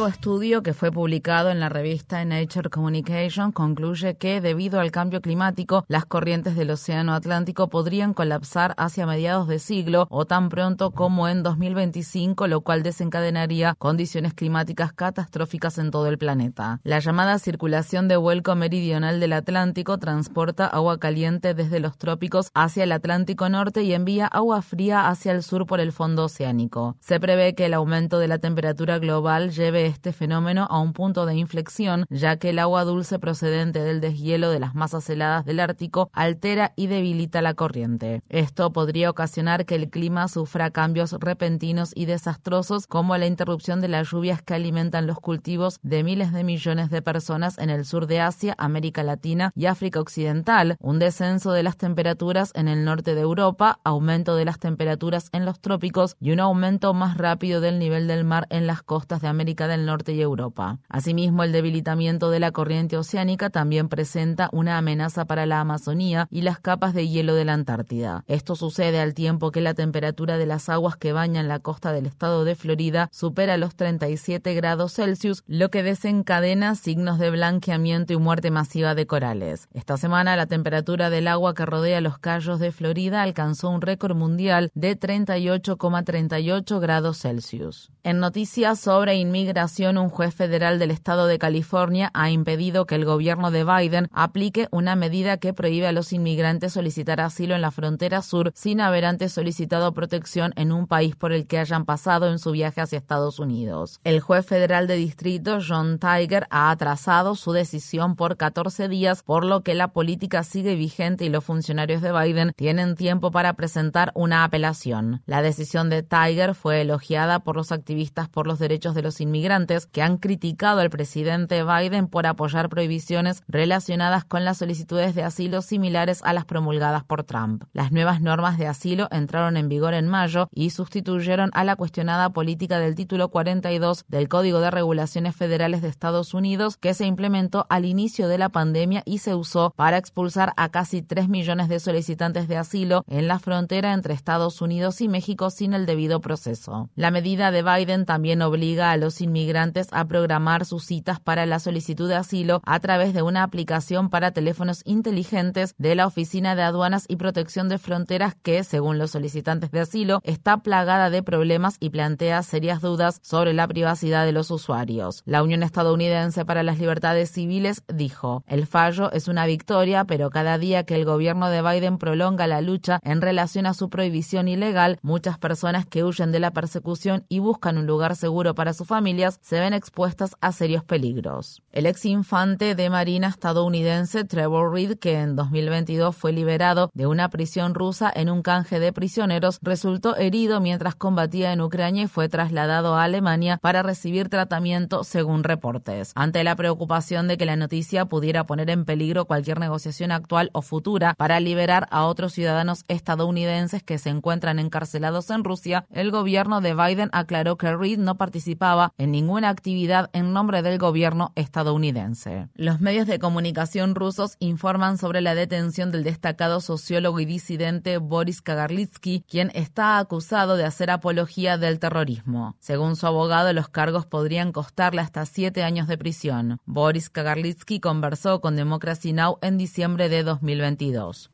Nuevo estudio que fue publicado en la revista Nature Communication concluye que, debido al cambio climático, las corrientes del Océano Atlántico podrían colapsar hacia mediados de siglo o tan pronto como en 2025, lo cual desencadenaría condiciones climáticas catastróficas en todo el planeta. La llamada circulación de vuelco meridional del Atlántico transporta agua caliente desde los trópicos hacia el Atlántico Norte y envía agua fría hacia el sur por el fondo oceánico. Se prevé que el aumento de la temperatura global lleve este fenómeno a un punto de inflexión, ya que el agua dulce procedente del deshielo de las masas heladas del Ártico altera y debilita la corriente. Esto podría ocasionar que el clima sufra cambios repentinos y desastrosos, como la interrupción de las lluvias que alimentan los cultivos de miles de millones de personas en el sur de Asia, América Latina y África Occidental, un descenso de las temperaturas en el norte de Europa, aumento de las temperaturas en los trópicos y un aumento más rápido del nivel del mar en las costas de América del Norte y Europa. Asimismo, el debilitamiento de la corriente oceánica también presenta una amenaza para la Amazonía y las capas de hielo de la Antártida. Esto sucede al tiempo que la temperatura de las aguas que bañan la costa del estado de Florida supera los 37 grados Celsius, lo que desencadena signos de blanqueamiento y muerte masiva de corales. Esta semana la temperatura del agua que rodea los cayos de Florida alcanzó un récord mundial de 38,38 grados Celsius. En noticias sobre inmigración, un juez federal del estado de California ha impedido que el gobierno de Biden aplique una medida que prohíbe a los inmigrantes solicitar asilo en la frontera sur sin haber antes solicitado protección en un país por el que hayan pasado en su viaje hacia Estados Unidos. El juez federal de distrito, John Tiger, ha atrasado su decisión por 14 días, por lo que la política sigue vigente y los funcionarios de Biden tienen tiempo para presentar una apelación. La decisión de Tiger fue elogiada por los activistas activistas por los derechos de los inmigrantes que han criticado al presidente Biden por apoyar prohibiciones relacionadas con las solicitudes de asilo similares a las promulgadas por Trump. Las nuevas normas de asilo entraron en vigor en mayo y sustituyeron a la cuestionada política del título 42 del Código de Regulaciones Federales de Estados Unidos que se implementó al inicio de la pandemia y se usó para expulsar a casi 3 millones de solicitantes de asilo en la frontera entre Estados Unidos y México sin el debido proceso. La medida de Biden también obliga a los inmigrantes a programar sus citas para la solicitud de asilo a través de una aplicación para teléfonos inteligentes de la Oficina de Aduanas y Protección de Fronteras que, según los solicitantes de asilo, está plagada de problemas y plantea serias dudas sobre la privacidad de los usuarios. La Unión Estadounidense para las Libertades Civiles dijo, el fallo es una victoria, pero cada día que el gobierno de Biden prolonga la lucha en relación a su prohibición ilegal, muchas personas que huyen de la persecución y buscan un lugar seguro para sus familias se ven expuestas a serios peligros. El ex infante de Marina estadounidense Trevor Reed, que en 2022 fue liberado de una prisión rusa en un canje de prisioneros, resultó herido mientras combatía en Ucrania y fue trasladado a Alemania para recibir tratamiento según reportes. Ante la preocupación de que la noticia pudiera poner en peligro cualquier negociación actual o futura para liberar a otros ciudadanos estadounidenses que se encuentran encarcelados en Rusia, el gobierno de Biden aclaró que Reed no participaba en ninguna actividad en nombre del gobierno estadounidense. Los medios de comunicación rusos informan sobre la detención del destacado sociólogo y disidente Boris Kagarlitsky, quien está acusado de hacer apología del terrorismo. Según su abogado, los cargos podrían costarle hasta siete años de prisión. Boris Kagarlitsky conversó con Democracy Now! en diciembre de 2022.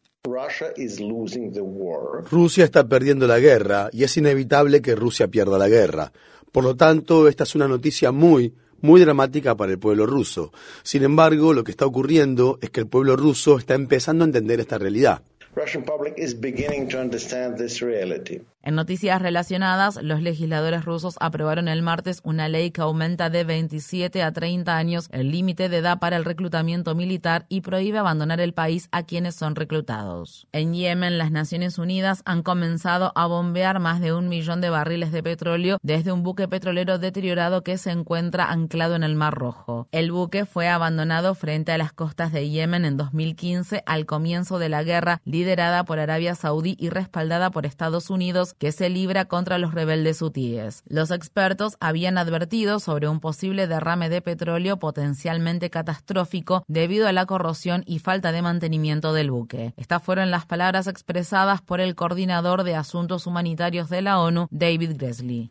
Rusia está perdiendo la guerra y es inevitable que Rusia pierda la guerra. Por lo tanto, esta es una noticia muy, muy dramática para el pueblo ruso. Sin embargo, lo que está ocurriendo es que el pueblo ruso está empezando a entender esta realidad. En noticias relacionadas, los legisladores rusos aprobaron el martes una ley que aumenta de 27 a 30 años el límite de edad para el reclutamiento militar y prohíbe abandonar el país a quienes son reclutados. En Yemen, las Naciones Unidas han comenzado a bombear más de un millón de barriles de petróleo desde un buque petrolero deteriorado que se encuentra anclado en el Mar Rojo. El buque fue abandonado frente a las costas de Yemen en 2015 al comienzo de la guerra liderada por Arabia Saudí y respaldada por Estados Unidos que se libra contra los rebeldes hutíes. Los expertos habían advertido sobre un posible derrame de petróleo potencialmente catastrófico debido a la corrosión y falta de mantenimiento del buque. Estas fueron las palabras expresadas por el coordinador de asuntos humanitarios de la ONU, David Gresley.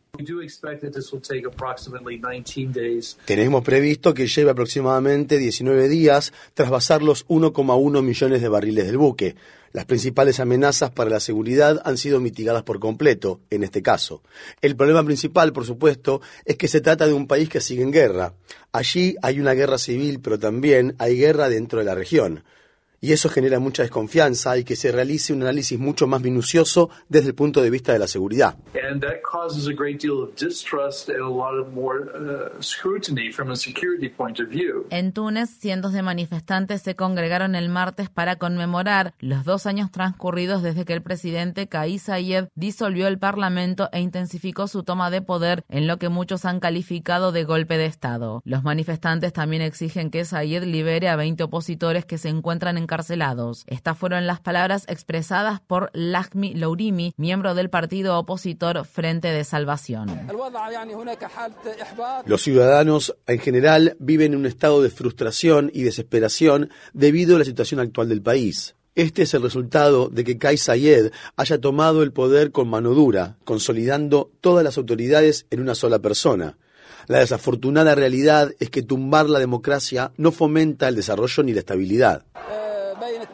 Tenemos previsto que lleve aproximadamente 19 días tras basar los 1,1 millones de barriles del buque. Las principales amenazas para la seguridad han sido mitigadas por completo, en este caso. El problema principal, por supuesto, es que se trata de un país que sigue en guerra. Allí hay una guerra civil, pero también hay guerra dentro de la región y eso genera mucha desconfianza y que se realice un análisis mucho más minucioso desde el punto de vista de la seguridad. En Túnez, cientos de manifestantes se congregaron el martes para conmemorar los dos años transcurridos desde que el presidente Kais Saied disolvió el parlamento e intensificó su toma de poder en lo que muchos han calificado de golpe de Estado. Los manifestantes también exigen que Saied libere a 20 opositores que se encuentran en estas fueron las palabras expresadas por Lakmi Lourimi, miembro del partido opositor Frente de Salvación. Los ciudadanos en general viven en un estado de frustración y desesperación debido a la situación actual del país. Este es el resultado de que Kai Sayed haya tomado el poder con mano dura, consolidando todas las autoridades en una sola persona. La desafortunada realidad es que tumbar la democracia no fomenta el desarrollo ni la estabilidad. بين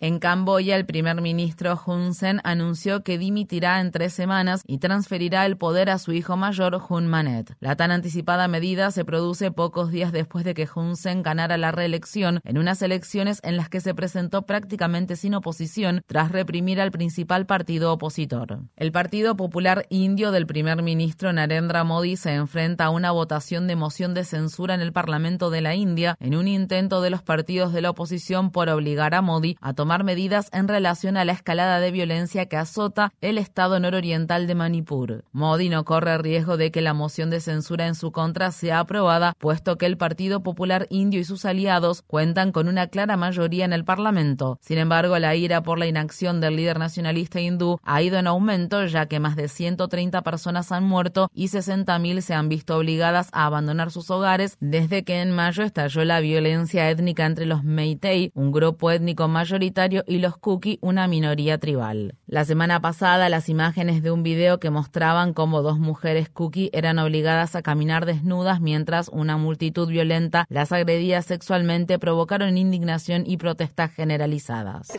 En Camboya, el primer ministro Hun Sen anunció que dimitirá en tres semanas y transferirá el poder a su hijo mayor, Hun Manet. La tan anticipada medida se produce pocos días después de que Hun Sen ganara la reelección en unas elecciones en las que se presentó prácticamente sin oposición tras reprimir al principal partido opositor. El Partido Popular Indio del primer ministro Narendra Modi se enfrenta a una votación de moción de en el Parlamento de la India en un intento de los partidos de la oposición por obligar a Modi a tomar medidas en relación a la escalada de violencia que azota el estado nororiental de Manipur. Modi no corre riesgo de que la moción de censura en su contra sea aprobada, puesto que el Partido Popular Indio y sus aliados cuentan con una clara mayoría en el Parlamento. Sin embargo, la ira por la inacción del líder nacionalista hindú ha ido en aumento, ya que más de 130 personas han muerto y 60.000 se han visto obligadas a abandonar sus hogares desde que en mayo estalló la violencia étnica entre los Meitei, un grupo étnico mayoritario, y los Kuki, una minoría tribal. La semana pasada, las imágenes de un video que mostraban cómo dos mujeres Kuki eran obligadas a caminar desnudas mientras una multitud violenta las agredía sexualmente provocaron indignación y protestas generalizadas.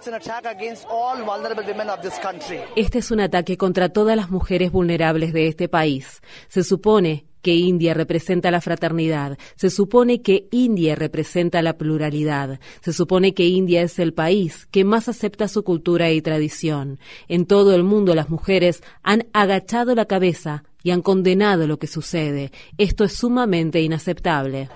Este es un ataque contra todas las mujeres vulnerables de este país. Se supone que India representa la fraternidad, se supone que India representa la pluralidad, se supone que India es el país que más acepta su cultura y tradición. En todo el mundo las mujeres han agachado la cabeza y han condenado lo que sucede. Esto es sumamente inaceptable.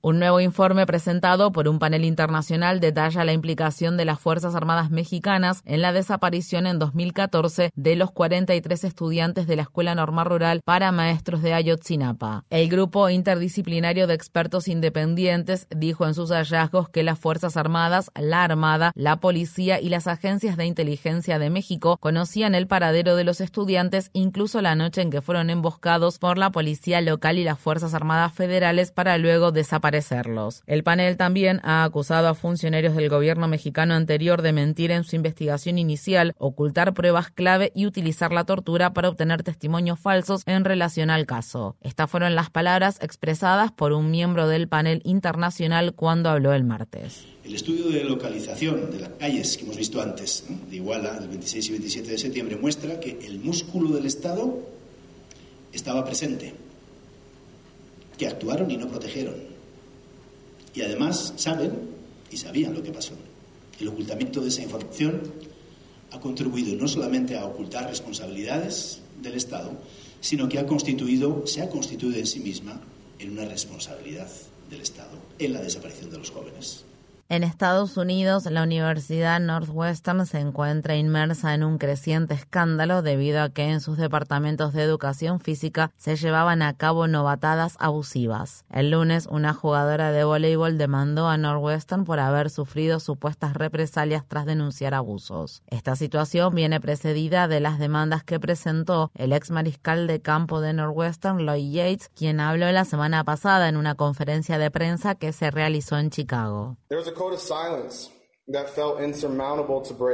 Un nuevo informe presentado por un panel internacional detalla la implicación de las Fuerzas Armadas mexicanas en la desaparición en 2014 de los 43 estudiantes de la Escuela Normal Rural para Maestros de Ayotzinapa. El grupo interdisciplinario de expertos independientes dijo en sus hallazgos que las Fuerzas Armadas, la Armada, la Policía y las agencias de inteligencia de México conocían el paradero de los estudiantes incluso la noche en que fueron emboscados por la policía local y las Fuerzas Armadas federales para luego desaparecerlos. El panel también ha acusado a funcionarios del gobierno mexicano anterior de mentir en su investigación inicial, ocultar pruebas clave y utilizar la tortura para obtener testimonios falsos en relación al caso. Estas fueron las palabras expresadas por un miembro del panel internacional cuando habló el martes. El estudio de localización de las calles que hemos visto antes, de Iguala, el 26 y 27 de septiembre, muestra que el músculo del Estado estaba presente que actuaron y no protegieron. Y además saben y sabían lo que pasó. El ocultamiento de esa información ha contribuido no solamente a ocultar responsabilidades del Estado, sino que ha constituido, se ha constituido en sí misma en una responsabilidad del Estado en la desaparición de los jóvenes. En Estados Unidos, la Universidad Northwestern se encuentra inmersa en un creciente escándalo debido a que en sus departamentos de educación física se llevaban a cabo novatadas abusivas. El lunes, una jugadora de voleibol demandó a Northwestern por haber sufrido supuestas represalias tras denunciar abusos. Esta situación viene precedida de las demandas que presentó el ex mariscal de campo de Northwestern, Lloyd Yates, quien habló la semana pasada en una conferencia de prensa que se realizó en Chicago.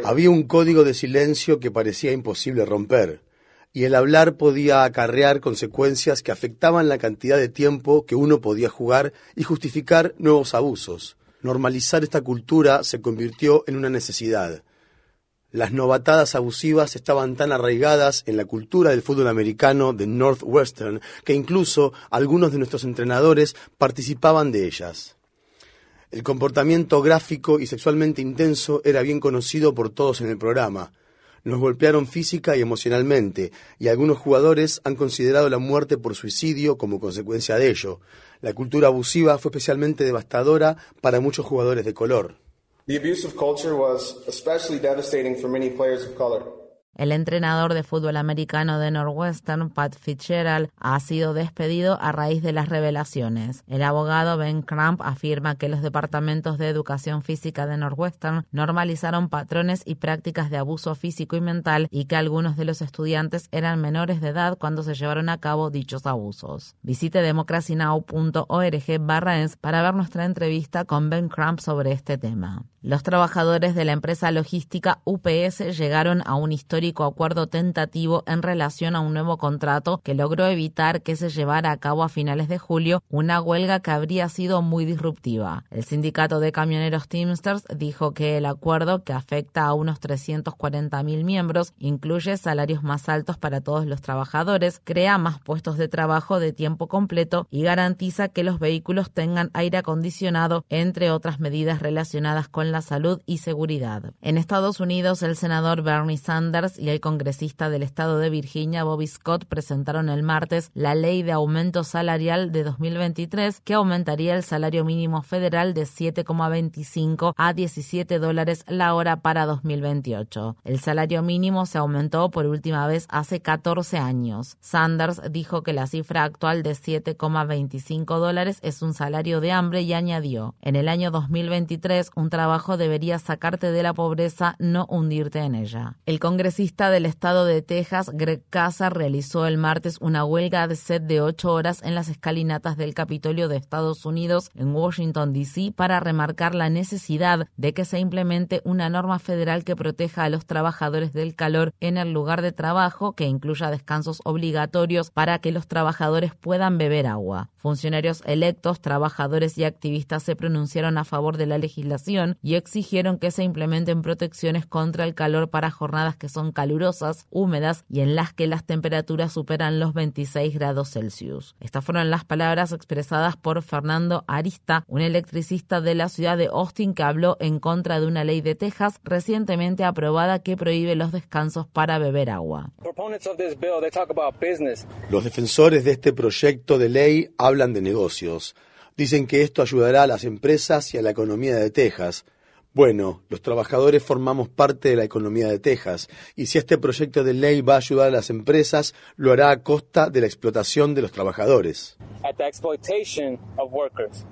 Había un código de silencio que parecía imposible romper, y el hablar podía acarrear consecuencias que afectaban la cantidad de tiempo que uno podía jugar y justificar nuevos abusos. Normalizar esta cultura se convirtió en una necesidad. Las novatadas abusivas estaban tan arraigadas en la cultura del fútbol americano de Northwestern que incluso algunos de nuestros entrenadores participaban de ellas. El comportamiento gráfico y sexualmente intenso era bien conocido por todos en el programa. Nos golpearon física y emocionalmente, y algunos jugadores han considerado la muerte por suicidio como consecuencia de ello. La cultura abusiva fue especialmente devastadora para muchos jugadores de color. Color. El entrenador de fútbol americano de Northwestern, Pat Fitzgerald, ha sido despedido a raíz de las revelaciones. El abogado Ben Cramp afirma que los departamentos de educación física de Northwestern normalizaron patrones y prácticas de abuso físico y mental y que algunos de los estudiantes eran menores de edad cuando se llevaron a cabo dichos abusos. Visite democracynow.org barra para ver nuestra entrevista con Ben Cramp sobre este tema. Los trabajadores de la empresa logística UPS llegaron a un histórico acuerdo tentativo en relación a un nuevo contrato que logró evitar que se llevara a cabo a finales de julio una huelga que habría sido muy disruptiva. El sindicato de camioneros Teamsters dijo que el acuerdo, que afecta a unos 340.000 miembros, incluye salarios más altos para todos los trabajadores, crea más puestos de trabajo de tiempo completo y garantiza que los vehículos tengan aire acondicionado, entre otras medidas relacionadas con la salud y seguridad. En Estados Unidos, el senador Bernie Sanders y el congresista del estado de Virginia, Bobby Scott, presentaron el martes la ley de aumento salarial de 2023 que aumentaría el salario mínimo federal de 7,25 a 17 dólares la hora para 2028. El salario mínimo se aumentó por última vez hace 14 años. Sanders dijo que la cifra actual de 7,25 dólares es un salario de hambre y añadió, en el año 2023 un trabajo debería sacarte de la pobreza, no hundirte en ella. El congresista del estado de Texas, Greg Casa, realizó el martes una huelga de sed de ocho horas en las escalinatas del Capitolio de Estados Unidos en Washington, D.C. para remarcar la necesidad de que se implemente una norma federal que proteja a los trabajadores del calor en el lugar de trabajo, que incluya descansos obligatorios para que los trabajadores puedan beber agua. Funcionarios electos, trabajadores y activistas se pronunciaron a favor de la legislación y exigieron que se implementen protecciones contra el calor para jornadas que son calurosas, húmedas y en las que las temperaturas superan los 26 grados Celsius. Estas fueron las palabras expresadas por Fernando Arista, un electricista de la ciudad de Austin que habló en contra de una ley de Texas recientemente aprobada que prohíbe los descansos para beber agua. Los defensores de este proyecto de ley hablan de negocios. Dicen que esto ayudará a las empresas y a la economía de Texas. Bueno, los trabajadores formamos parte de la economía de Texas y si este proyecto de ley va a ayudar a las empresas, lo hará a costa de la explotación de los trabajadores.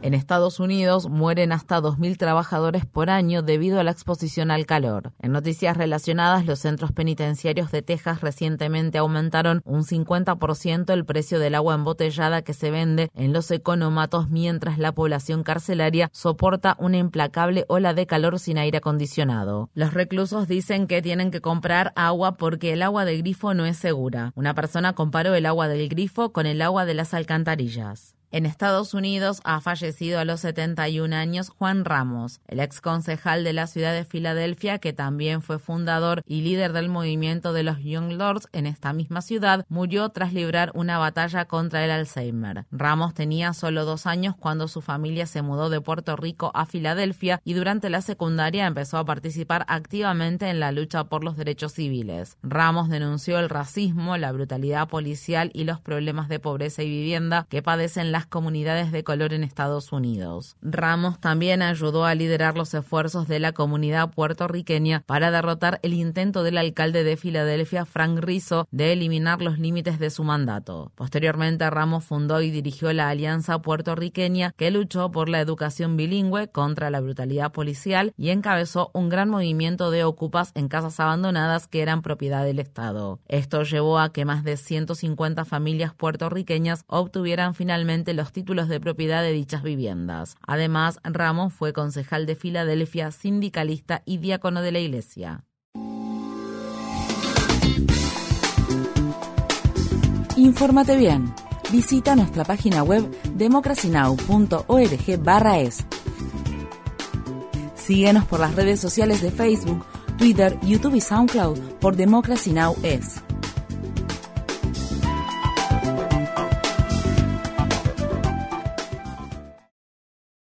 En Estados Unidos mueren hasta 2.000 trabajadores por año debido a la exposición al calor. En noticias relacionadas, los centros penitenciarios de Texas recientemente aumentaron un 50% el precio del agua embotellada que se vende en los economatos mientras la población carcelaria soporta una implacable ola de calor sin aire acondicionado. Los reclusos dicen que tienen que comprar agua porque el agua del grifo no es segura. Una persona comparó el agua del grifo con el agua de las alcantarillas. En Estados Unidos ha fallecido a los 71 años Juan Ramos, el ex concejal de la ciudad de Filadelfia, que también fue fundador y líder del movimiento de los Young Lords en esta misma ciudad, murió tras librar una batalla contra el Alzheimer. Ramos tenía solo dos años cuando su familia se mudó de Puerto Rico a Filadelfia y durante la secundaria empezó a participar activamente en la lucha por los derechos civiles. Ramos denunció el racismo, la brutalidad policial y los problemas de pobreza y vivienda que padecen las comunidades de color en Estados Unidos. Ramos también ayudó a liderar los esfuerzos de la comunidad puertorriqueña para derrotar el intento del alcalde de Filadelfia, Frank Rizzo, de eliminar los límites de su mandato. Posteriormente, Ramos fundó y dirigió la Alianza Puertorriqueña que luchó por la educación bilingüe contra la brutalidad policial y encabezó un gran movimiento de ocupas en casas abandonadas que eran propiedad del Estado. Esto llevó a que más de 150 familias puertorriqueñas obtuvieran finalmente los títulos de propiedad de dichas viviendas. Además, Ramos fue concejal de Filadelfia, sindicalista y diácono de la Iglesia. Infórmate bien. Visita nuestra página web democracynow.org/es. Síguenos por las redes sociales de Facebook, Twitter, YouTube y SoundCloud por Democracy Now! es.